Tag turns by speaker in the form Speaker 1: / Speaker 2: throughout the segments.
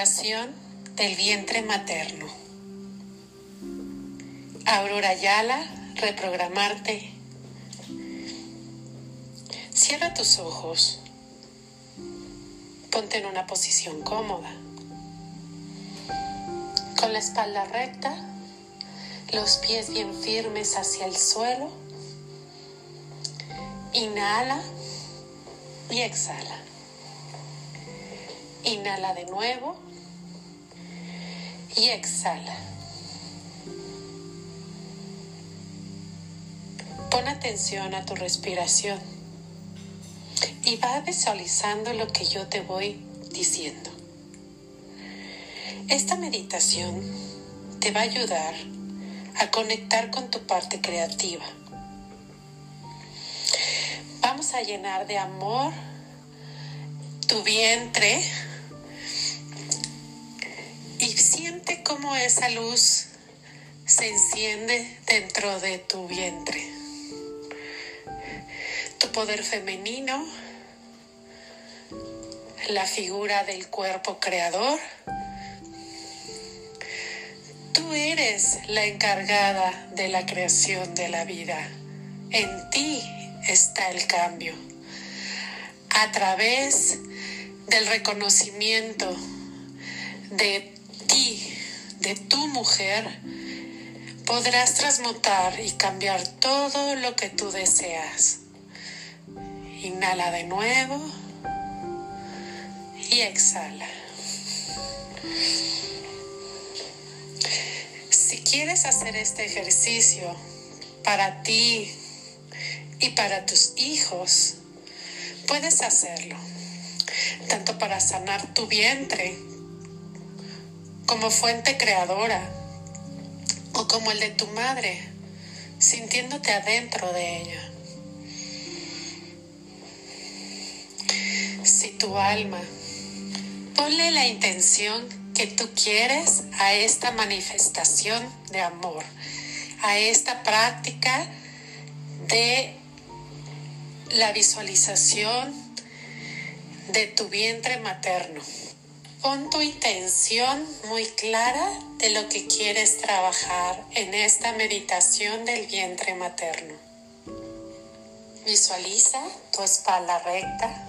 Speaker 1: Del vientre materno. Aurora Yala, reprogramarte. Cierra tus ojos. Ponte en una posición cómoda. Con la espalda recta, los pies bien firmes hacia el suelo. Inhala y exhala. Inhala de nuevo y exhala. Pon atención a tu respiración y va visualizando lo que yo te voy diciendo. Esta meditación te va a ayudar a conectar con tu parte creativa. Vamos a llenar de amor tu vientre y siente cómo esa luz se enciende dentro de tu vientre. Tu poder femenino, la figura del cuerpo creador. Tú eres la encargada de la creación de la vida. En ti está el cambio. A través del reconocimiento de ti, de tu mujer, podrás transmutar y cambiar todo lo que tú deseas. Inhala de nuevo y exhala. Si quieres hacer este ejercicio para ti y para tus hijos, puedes hacerlo, tanto para sanar tu vientre como fuente creadora o como el de tu madre, sintiéndote adentro de ella. Si tu alma, ponle la intención que tú quieres a esta manifestación de amor, a esta práctica de la visualización de tu vientre materno. Pon tu intención muy clara de lo que quieres trabajar en esta meditación del vientre materno. Visualiza tu espalda recta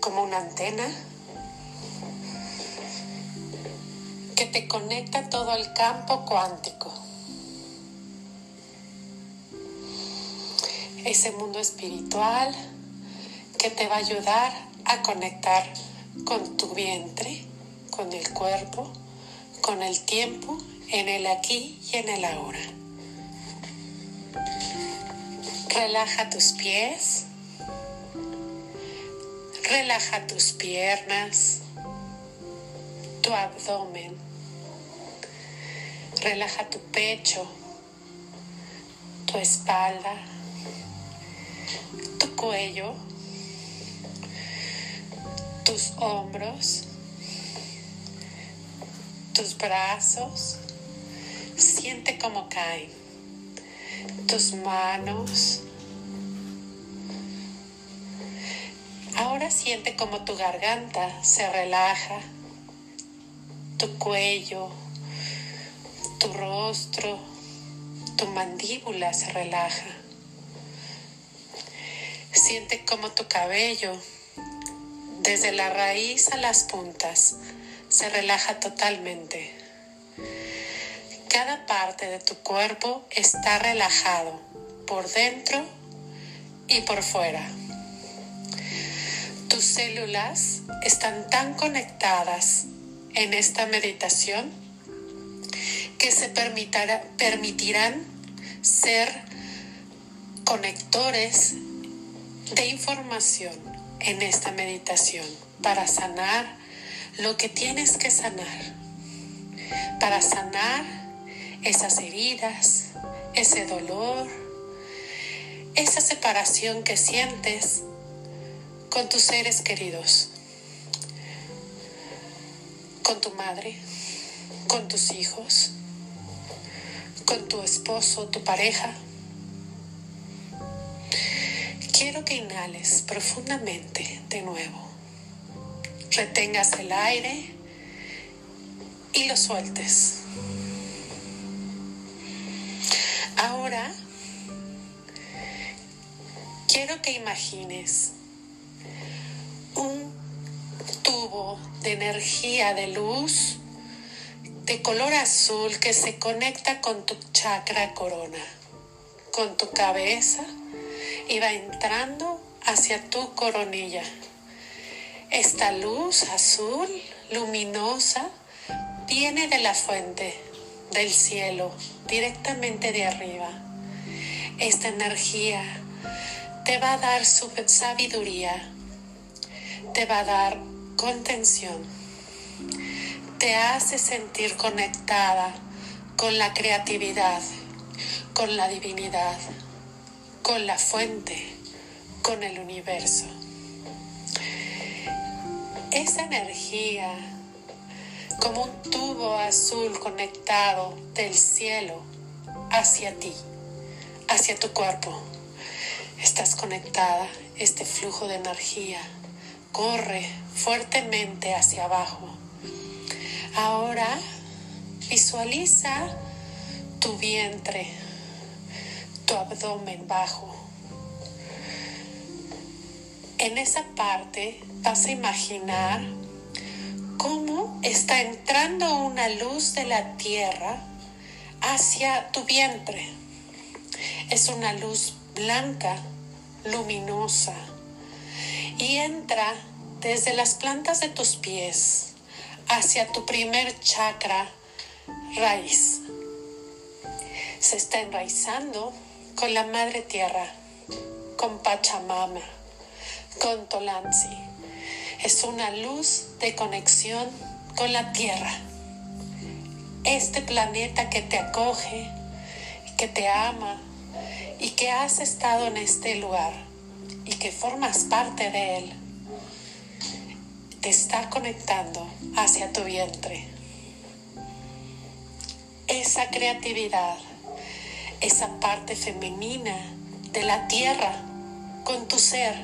Speaker 1: como una antena que te conecta todo el campo cuántico. Ese mundo espiritual que te va a ayudar a conectar con tu vientre, con el cuerpo, con el tiempo, en el aquí y en el ahora. Relaja tus pies, relaja tus piernas, tu abdomen, relaja tu pecho, tu espalda, tu cuello tus hombros, tus brazos, siente cómo caen, tus manos. Ahora siente como tu garganta se relaja, tu cuello, tu rostro, tu mandíbula se relaja. Siente como tu cabello desde la raíz a las puntas, se relaja totalmente. Cada parte de tu cuerpo está relajado por dentro y por fuera. Tus células están tan conectadas en esta meditación que se permitirán ser conectores de información en esta meditación para sanar lo que tienes que sanar, para sanar esas heridas, ese dolor, esa separación que sientes con tus seres queridos, con tu madre, con tus hijos, con tu esposo, tu pareja Quiero que inhales profundamente de nuevo. retengas el aire y lo sueltes. Ahora quiero que imagines un tubo de energía de luz de color azul que se conecta con tu chakra corona, con tu cabeza y va entrando hacia tu coronilla. Esta luz azul, luminosa, viene de la fuente, del cielo, directamente de arriba. Esta energía te va a dar sabiduría, te va a dar contención, te hace sentir conectada con la creatividad, con la divinidad, con la fuente, con el universo. Esa energía, como un tubo azul conectado del cielo hacia ti, hacia tu cuerpo, estás conectada, este flujo de energía corre fuertemente hacia abajo. Ahora visualiza tu vientre, tu abdomen bajo. En esa parte vas a imaginar cómo está entrando una luz de la tierra hacia tu vientre. Es una luz blanca, luminosa, y entra desde las plantas de tus pies hacia tu primer chakra raíz. Se está enraizando con la madre tierra, con Pachamama, con Tolanzi. Es una luz de conexión con la tierra. Este planeta que te acoge, que te ama y que has estado en este lugar y que formas parte de él te está conectando hacia tu vientre. Esa creatividad, esa parte femenina de la tierra con tu ser,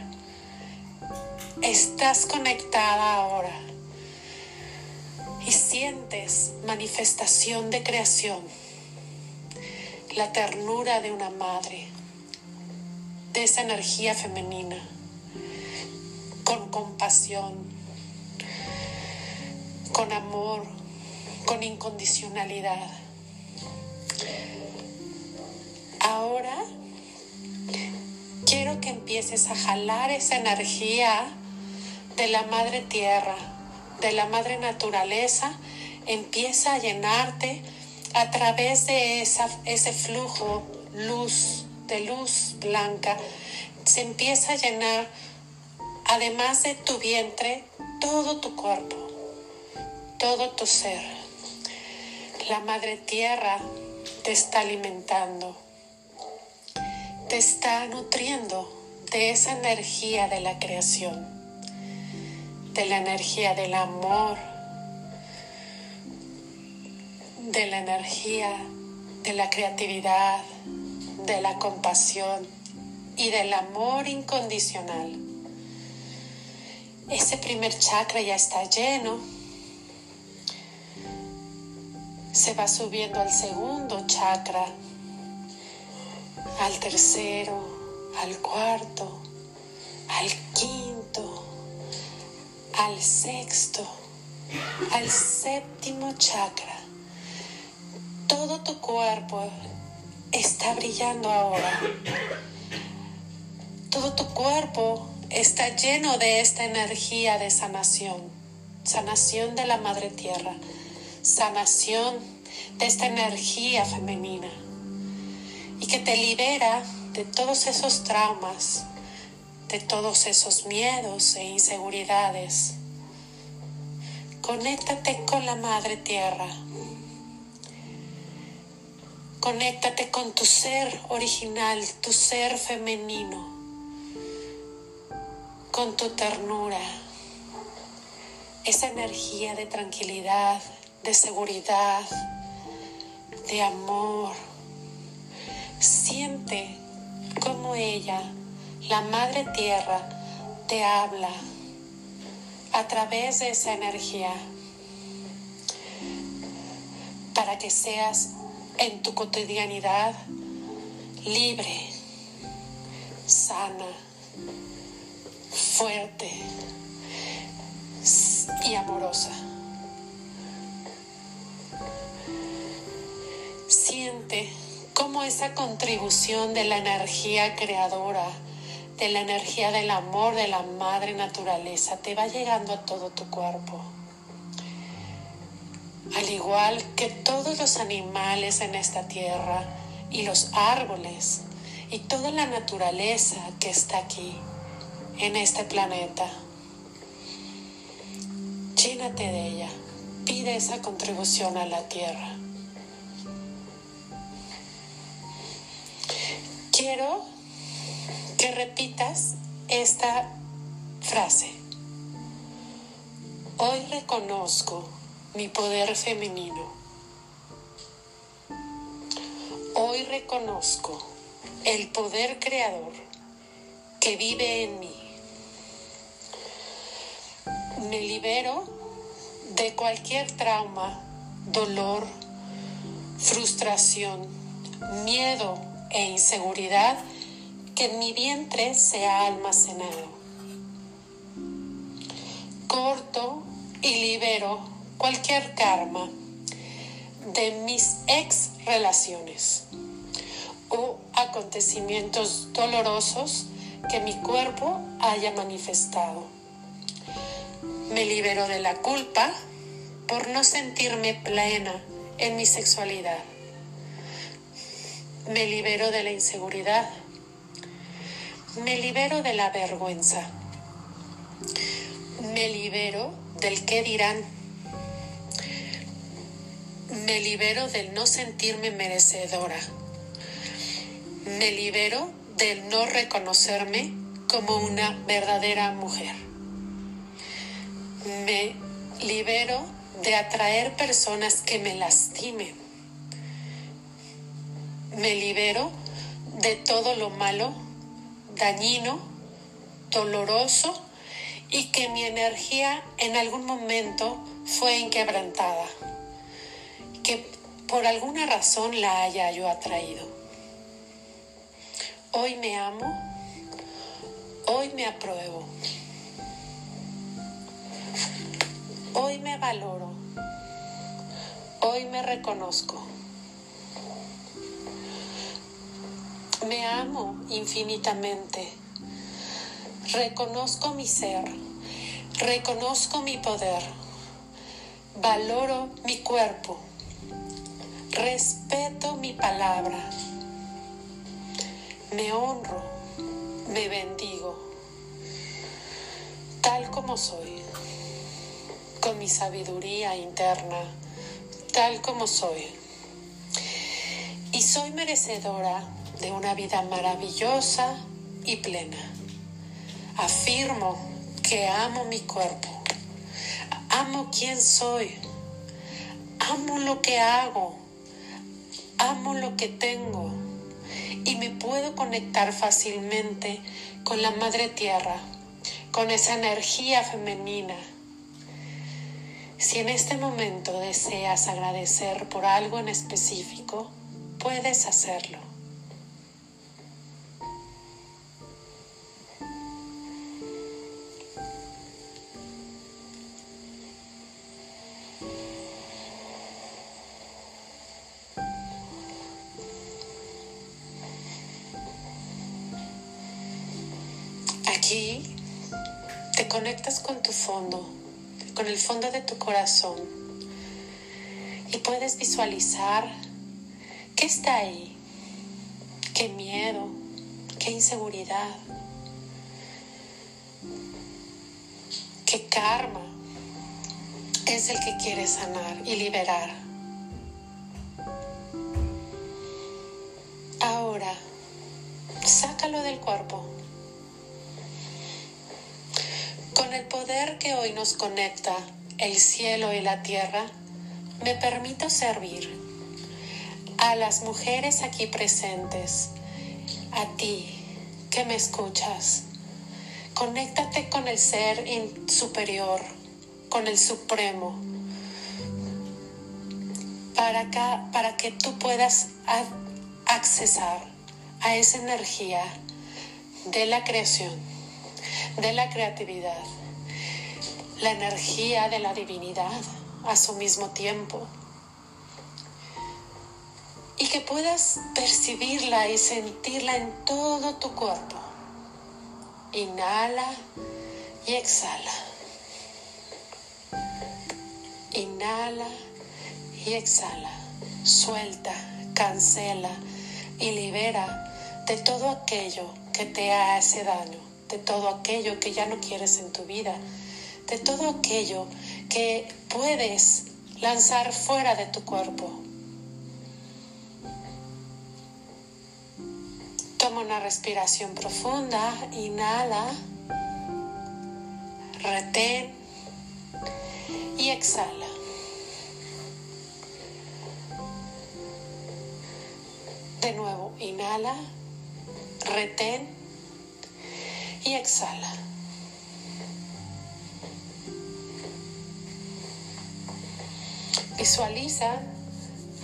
Speaker 1: estás conectada ahora y sientes manifestación de creación, la ternura de una madre, de esa energía femenina, con compasión, con amor, con incondicionalidad. Ahora quiero que empieces a jalar esa energía de la madre tierra, de la madre naturaleza, empieza a llenarte a través de ese flujo luz, de luz blanca, se empieza a llenar, además de tu vientre, todo tu cuerpo todo tu ser. La Madre Tierra te está alimentando, te está nutriendo de esa energía de la creación, de la energía del amor, de la energía de la creatividad, de la compasión y del amor incondicional. Ese primer chakra ya está lleno se va subiendo al segundo chakra, al tercero, al cuarto, al quinto, al sexto, al séptimo chakra. Todo tu cuerpo está brillando ahora. Todo tu cuerpo está lleno de esta energía de sanación, sanación de la Madre Tierra sanación de esta energía femenina y que te libera de todos esos traumas, de todos esos miedos e inseguridades. Conéctate con la Madre Tierra. Conéctate con tu ser original, tu ser femenino, con tu ternura, esa energía de tranquilidad, de seguridad, de amor. Siente como ella, la Madre Tierra, te habla a través de esa energía para que seas en tu cotidianidad libre, sana, fuerte y amorosa. Siente cómo esa contribución de la energía creadora, de la energía del amor de la madre naturaleza, te va llegando a todo tu cuerpo. Al igual que todos los animales en esta tierra y los árboles y toda la naturaleza que está aquí, en este planeta. Llénate de ella, pide esa contribución a la tierra. Quiero que repitas esta frase. Hoy reconozco mi poder femenino. Hoy reconozco el poder creador que vive en mí. Me libero de cualquier trauma, dolor, frustración, miedo e inseguridad que en mi vientre se ha almacenado. Corto y libero cualquier karma de mis ex relaciones o acontecimientos dolorosos que mi cuerpo haya manifestado. Me libero de la culpa por no sentirme plena en mi sexualidad. Me libero de la inseguridad. Me libero de la vergüenza. Me libero del qué dirán me libero del no sentirme merecedora. Me libero del no reconocerme como una verdadera mujer. Me libero de atraer personas que me lastimen. Me libero de todo lo malo, dañino, doloroso y que mi energía en algún momento fue inquebrantada que por alguna razón la haya yo atraído. Hoy me amo, hoy me apruebo, hoy me valoro, hoy me reconozco. Me amo infinitamente, reconozco mi ser, reconozco mi poder, valoro mi cuerpo. Respeto mi palabra. Me honro, me bendigo, tal como soy, con mi sabiduría interna, tal como soy. Y soy merecedora de una vida maravillosa y plena. Afirmo que amo mi cuerpo, amo quien soy, amo lo que hago amo lo que tengo y me puedo conectar fácilmente con la madre tierra, con esa energía femenina. Si en este momento deseas agradecer por algo en específico, puedes hacerlo. Conectas con tu fondo, con el fondo de tu corazón y puedes visualizar qué está ahí, qué miedo, qué inseguridad, qué karma es el que quieres sanar y liberar. Nos conecta el cielo y la tierra, me permito servir a las mujeres aquí presentes, a ti que me escuchas, Conéctate con el ser superior, con el supremo, para, para que tú puedas accesar a esa energía de la creación, de la creatividad, la energía de la divinidad a su mismo tiempo. Y que puedas percibirla y sentirla en todo tu cuerpo. Inhala y exhala. Inhala y exhala. Suelta, cancela y libera de todo aquello que te hace daño, de todo aquello que ya no quieres en tu vida, de todo aquello que puedes lanzar fuera de tu cuerpo. Toma una respiración profunda, inhala, retén y exhala. De nuevo, inhala, retén y exhala. Visualiza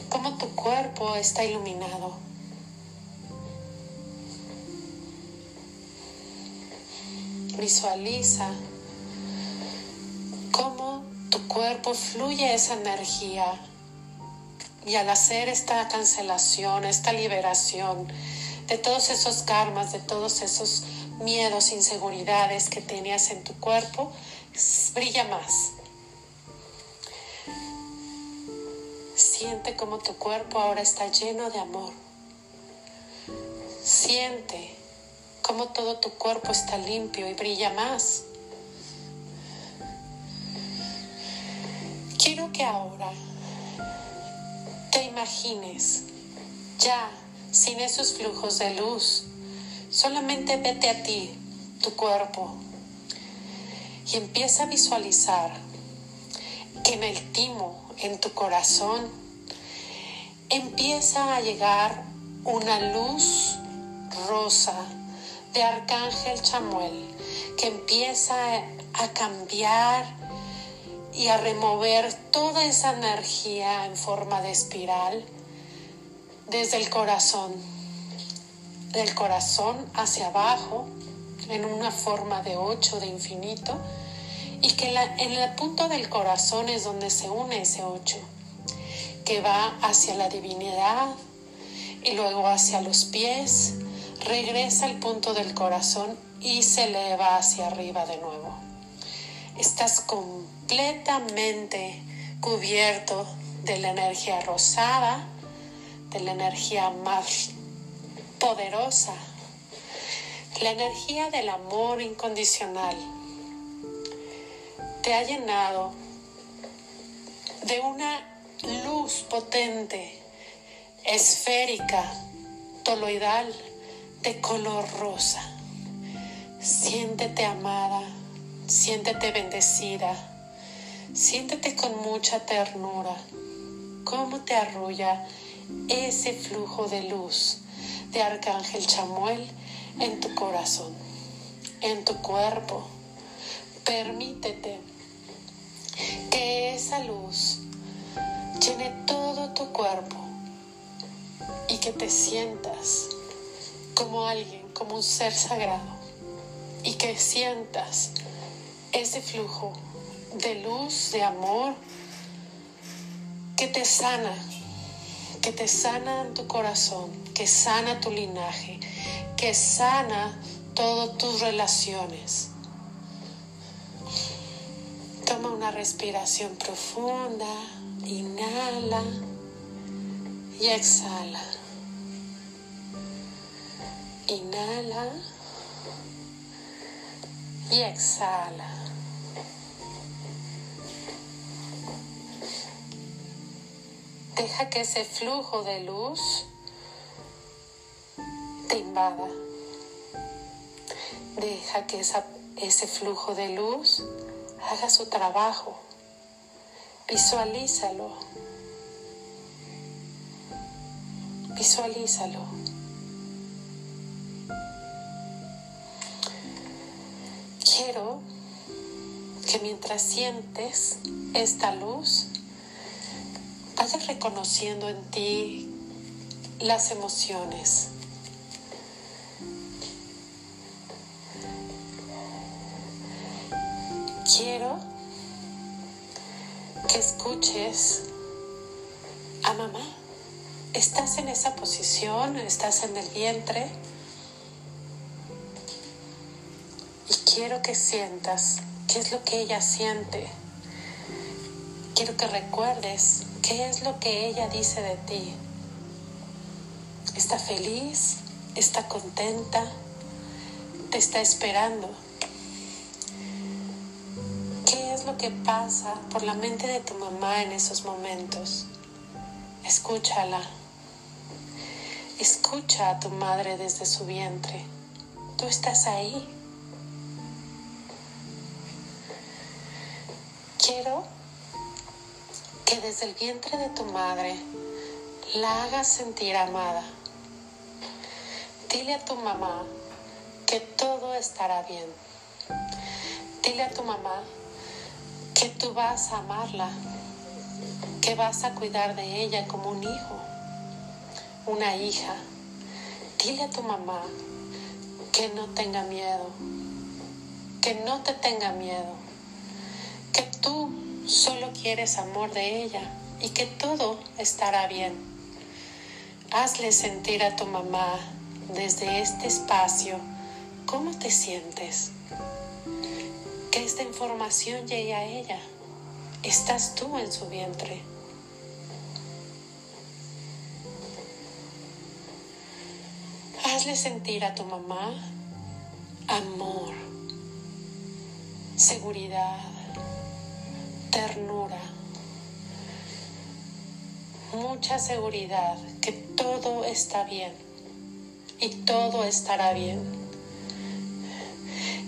Speaker 1: cómo tu cuerpo está iluminado. Visualiza cómo tu cuerpo fluye esa energía y al hacer esta cancelación, esta liberación de todos esos karmas, de todos esos miedos, inseguridades que tenías en tu cuerpo, brilla más. Siente como tu cuerpo ahora está lleno de amor. Siente como todo tu cuerpo está limpio y brilla más. Quiero que ahora te imagines ya sin esos flujos de luz. Solamente vete a ti, tu cuerpo, y empieza a visualizar que en el timo, en tu corazón, empieza a llegar una luz rosa de Arcángel Chamuel que empieza a cambiar y a remover toda esa energía en forma de espiral desde el corazón, del corazón hacia abajo, en una forma de ocho, de infinito, y que en el punto del corazón es donde se une ese ocho, que va hacia la divinidad y luego hacia los pies, regresa al punto del corazón y se eleva hacia arriba de nuevo. Estás completamente cubierto de la energía rosada, de la energía más poderosa, la energía del amor incondicional. Te ha llenado de una potente, esférica, toloidal, de color rosa. Siéntete amada, siéntete bendecida Siéntete con mucha ternura cómo te arrulla ese flujo de luz de Arcángel Chamuel en tu corazón, en tu cuerpo. Permítete que esa luz llene todo tu cuerpo. Y que te sientas como alguien, como un ser sagrado. Y que sientas ese flujo de luz, de amor, que te sana, que te sana en tu corazón, que sana tu linaje, que sana todas tus relaciones. Toma una respiración profunda, inhala y exhala. Inhala y exhala. Deja que ese flujo de luz te invada. Deja que ese flujo de luz haga su trabajo. Visualízalo. Visualízalo. quiero que mientras sientes esta luz, vayas reconociendo en ti las emociones. Quiero a mamá. Estás en esa posición, estás en el vientre y quiero que sientas qué es lo que ella siente. Quiero que recuerdes qué es lo que ella dice de ti. Está feliz, está contenta, te está esperando. Lo que pasa por la mente de tu mamá en esos momentos? Escúchala. Escucha a tu madre desde su vientre. Tú estás ahí. Quiero que desde el vientre de tu madre la hagas sentir amada. Dile a tu mamá que todo estará bien. Dile a tu mamá que tú vas a amarla, que vas a cuidar de ella como un hijo, una hija. Dile a tu mamá que no tenga miedo, que no te tenga miedo que tú solo quieres amor de ella y que todo estará bien. Hazle sentir a tu mamá desde este espacio cómo te sientes. Esta información llegue a ella. Estás tú en su vientre. Hazle sentir a tu mamá amor, seguridad, ternura, mucha seguridad que todo está bien y todo estará bien.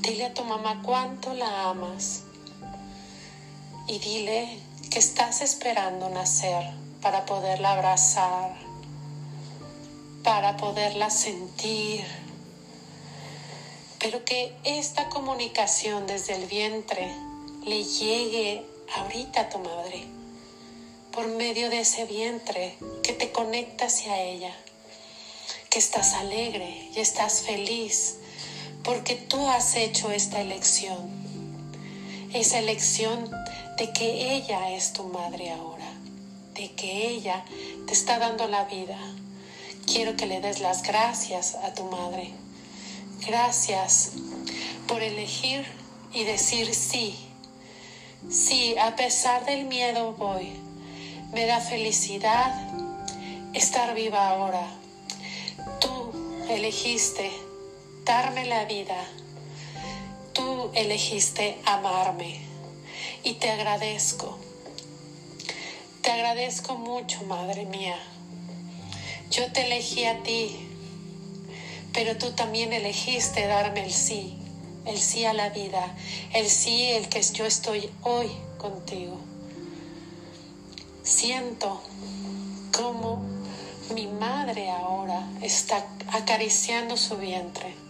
Speaker 1: Dile a tu mamá cuánto la amas y dile que estás esperando nacer para poderla abrazar, para poderla sentir, pero que esta comunicación desde el vientre le llegue ahorita tu madre, por medio de ese vientre que te conecta hacia ella, que estás alegre y estás feliz porque tú has hecho esta elección, esa elección de que ella es tu madre ahora, de que ella te está dando la vida. Quiero que le des las gracias a tu madre. Gracias por elegir y decir sí Sí, a pesar del miedo voy. Me da felicidad estar viva ahora. Tú elegiste darme la vida. Tú elegiste amarme. Y te agradezco. Te agradezco mucho, Madre mía. Yo te elegí a ti, pero tú también elegiste darme el sí el sí a la vida, el sí, el que yo estoy hoy contigo. Siento como mi madre ahora está acariciando su vientre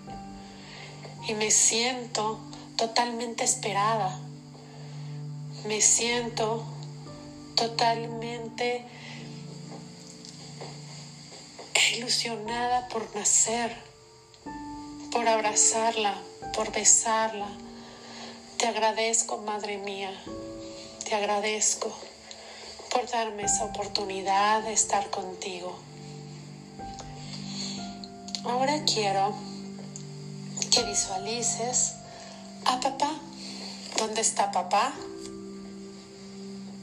Speaker 1: y me siento totalmente esperada. Me siento totalmente ilusionada por nacer, por abrazarla, por besarla. Te agradezco, Madre mía, te agradezco por darme esa oportunidad de estar contigo. Ahora quiero que visualices a papá. ¿Dónde está papá?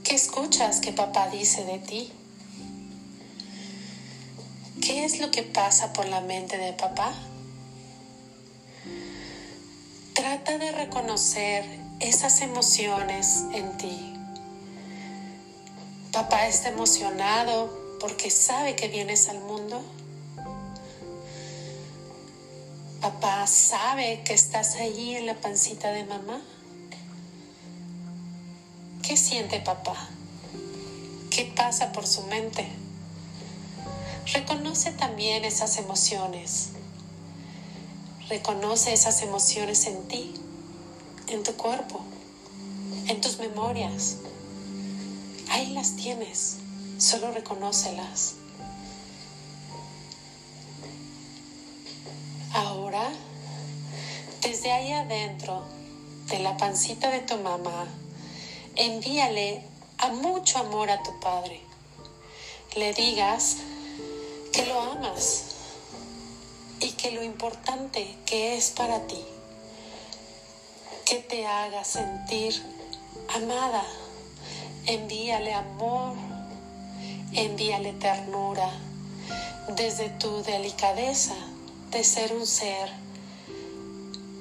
Speaker 1: ¿Qué escuchas que papá dice de ti? ¿Qué es lo que pasa por la mente de papá? Trata de reconocer esas emociones en ti. Papá está emocionado porque sabe que vienes al mundo. Papá sabe que estás allí en la pancita de mamá. ¿Qué siente papá? ¿Qué pasa por su mente? Reconoce también esas emociones. Reconoce esas emociones en ti. en tu cuerpo, en tus memorias. Ahí las tienes, solo reconócelas. Desde ahí adentro de la pancita de tu mamá, envíale a mucho amor a tu padre. Le digas que lo amas y que lo importante que es para ti, que te haga sentir amada. Envíale amor, envíale ternura desde tu delicadeza de ser un ser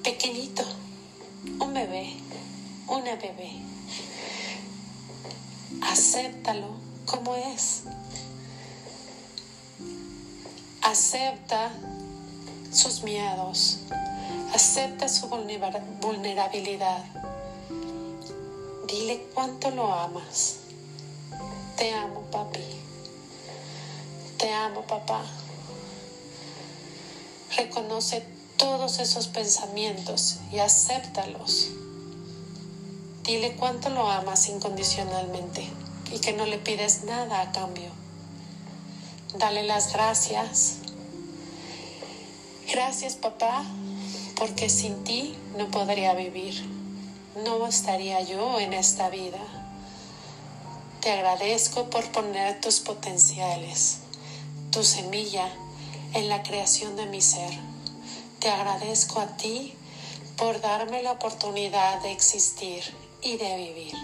Speaker 1: pequeñito, un bebé, una bebé. Acéptalo como es. Acepta sus miedos. Acepta su vulnerabilidad. Dile cuánto lo amas. Te amo, papi. Te amo, papá. Reconoce todos esos pensamientos y acéptalos. Dile cuánto lo amas incondicionalmente y que no le pides nada a cambio. Dale las gracias. Gracias papá, porque sin ti no podría vivir. No estaría yo en esta vida. Te agradezco por poner tus potenciales, tu semilla en la creación de mi ser. Te agradezco a ti por darme la oportunidad de existir y de vivir.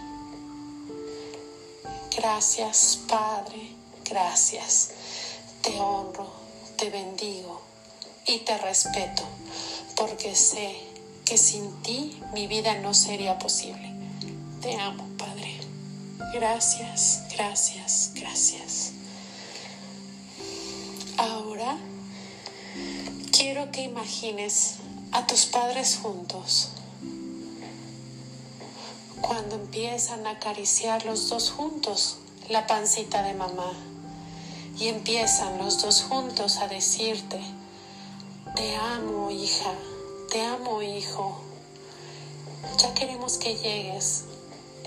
Speaker 1: Gracias, Padre, gracias. Te honro, te bendigo y te respeto, porque sé que sin ti mi vida no sería posible. Te amo, Padre. Gracias, gracias, gracias. Quiero que imagines a tus padres juntos. Cuando empiezan a acariciar los dos juntos la pancita de mamá. Y empiezan los dos juntos a decirte, te amo hija, te amo hijo, ya queremos que llegues,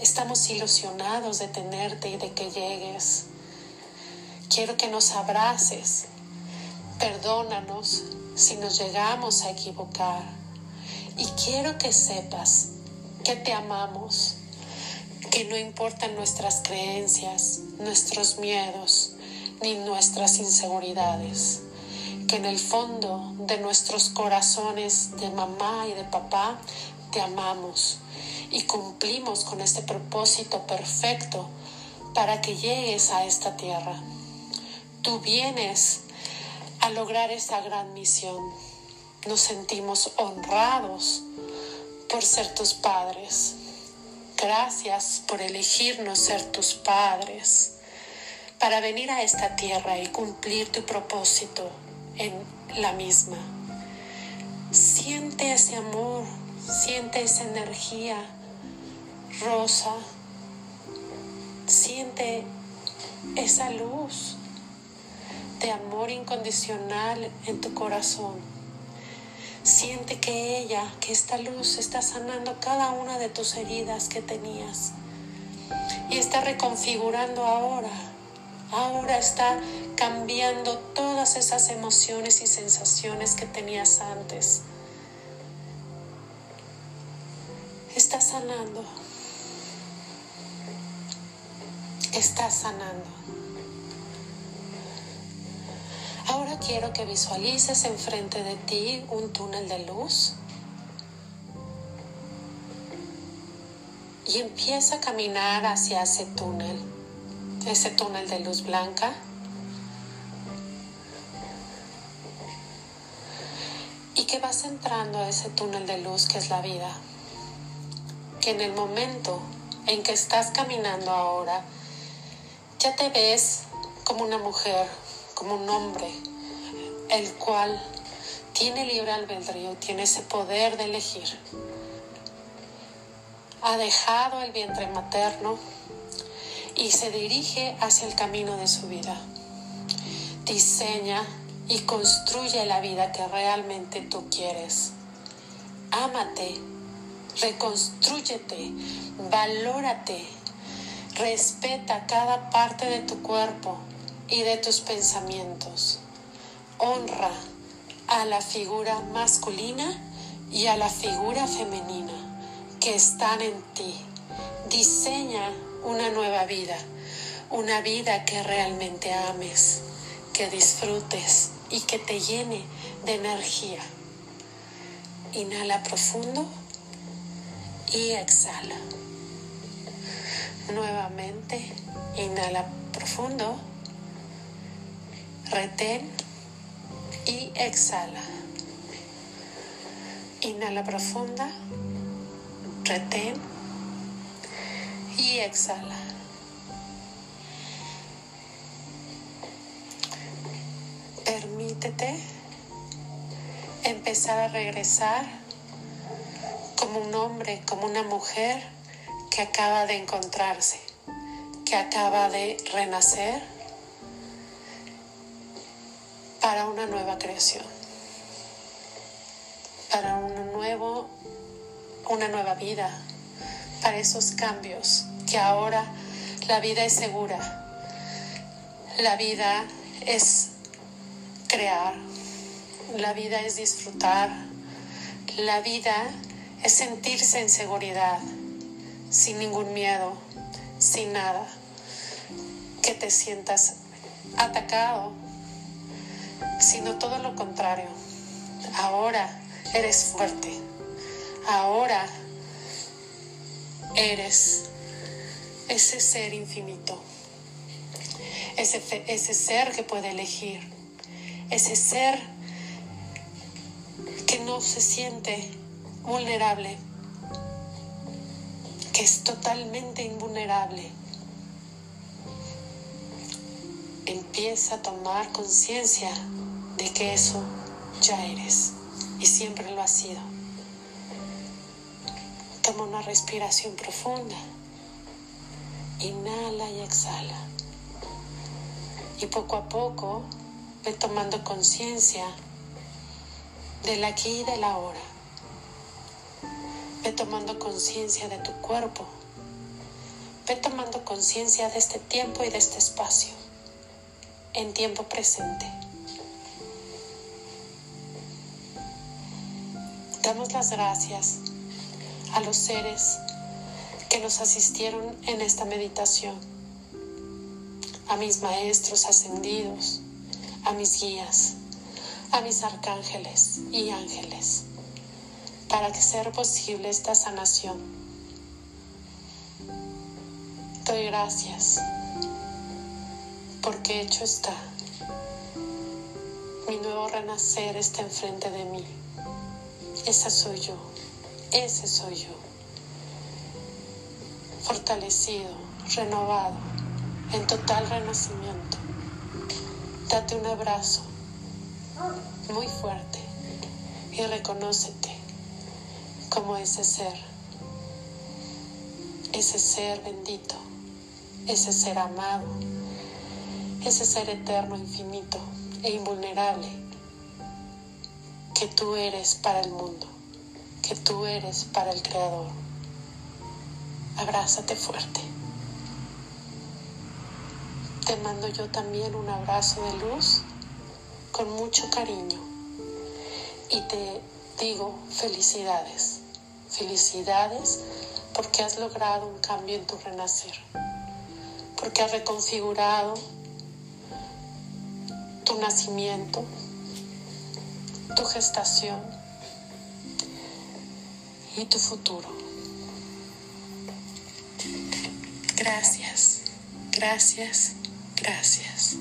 Speaker 1: estamos ilusionados de tenerte y de que llegues. Quiero que nos abraces, perdónanos si nos llegamos a equivocar. Y quiero que sepas que te amamos, que no importan nuestras creencias, nuestros miedos, ni nuestras inseguridades, que en el fondo de nuestros corazones de mamá y de papá te amamos y cumplimos con este propósito perfecto para que llegues a esta tierra. Tú vienes a lograr esta gran misión. Nos sentimos honrados por ser tus padres. Gracias por elegirnos ser tus padres para venir a esta tierra y cumplir tu propósito en la misma. Siente ese amor, siente esa energía rosa, siente esa luz de amor incondicional en tu corazón. Siente que ella, que esta luz está sanando cada una de tus heridas que tenías y está reconfigurando ahora. Ahora está cambiando todas esas emociones y sensaciones que tenías antes. Está sanando. Está sanando. Ahora quiero que visualices enfrente de ti un túnel de luz y empieza a caminar hacia ese túnel, ese túnel de luz blanca. Y que vas entrando a ese túnel de luz que es la vida. Que en el momento en que estás caminando ahora, ya te ves como una mujer como un hombre, el cual tiene libre albedrío, tiene ese poder de elegir. Ha dejado el vientre materno y se dirige hacia el camino de su vida. Diseña y construye la vida que realmente tú quieres. Ámate reconstrúyete, valórate, respeta cada parte de tu cuerpo y de tus pensamientos. Honra a la figura masculina y a la figura femenina que están en ti. Diseña una nueva vida, una vida que realmente ames, que disfrutes y que te llene de energía. Inhala profundo y exhala. Nuevamente, inhala profundo, retén y exhala. Inhala profunda, retén y exhala. Permítete empezar a regresar como un hombre, como una mujer que acaba de encontrarse, que acaba de renacer para una nueva creación, para un nuevo, una nueva vida, para esos cambios que ahora la vida es segura, la vida es crear, la vida es disfrutar, la vida es sentirse en seguridad, sin ningún miedo, sin nada, que te sientas atacado, sino todo lo contrario. Ahora eres fuerte, ahora eres ese ser infinito, ese, ese ser que puede elegir ese ser que no se siente vulnerable, que es totalmente invulnerable. Empieza a tomar conciencia de que eso ya eres y siempre lo has sido. Toma una respiración profunda. Inhala y exhala. Y poco a poco Ve tomando conciencia del aquí y del ahora. Ve tomando conciencia de tu cuerpo. Ve tomando conciencia de este tiempo y de este espacio en tiempo presente. Damos las gracias a los seres que nos asistieron en esta meditación, a mis maestros ascendidos, a mis guías, a mis arcángeles y ángeles, para que sea posible esta sanación. Doy gracias porque hecho está. Mi nuevo renacer está enfrente de mí. Esa soy yo, ese soy yo. Fortalecido, renovado, en total renacimiento Date un abrazo muy fuerte y reconócete como ese ser, ese ser bendito, ese ser amado, ese ser eterno, infinito e invulnerable que tú eres para el mundo, que tú eres para el Creador. Abrázate fuerte te mando yo también un abrazo de luz con mucho cariño y te digo felicidades, felicidades porque has logrado un cambio en tu renacer, porque has reconfigurado tu nacimiento, tu gestación y tu futuro. Gracias, gracias Gracias.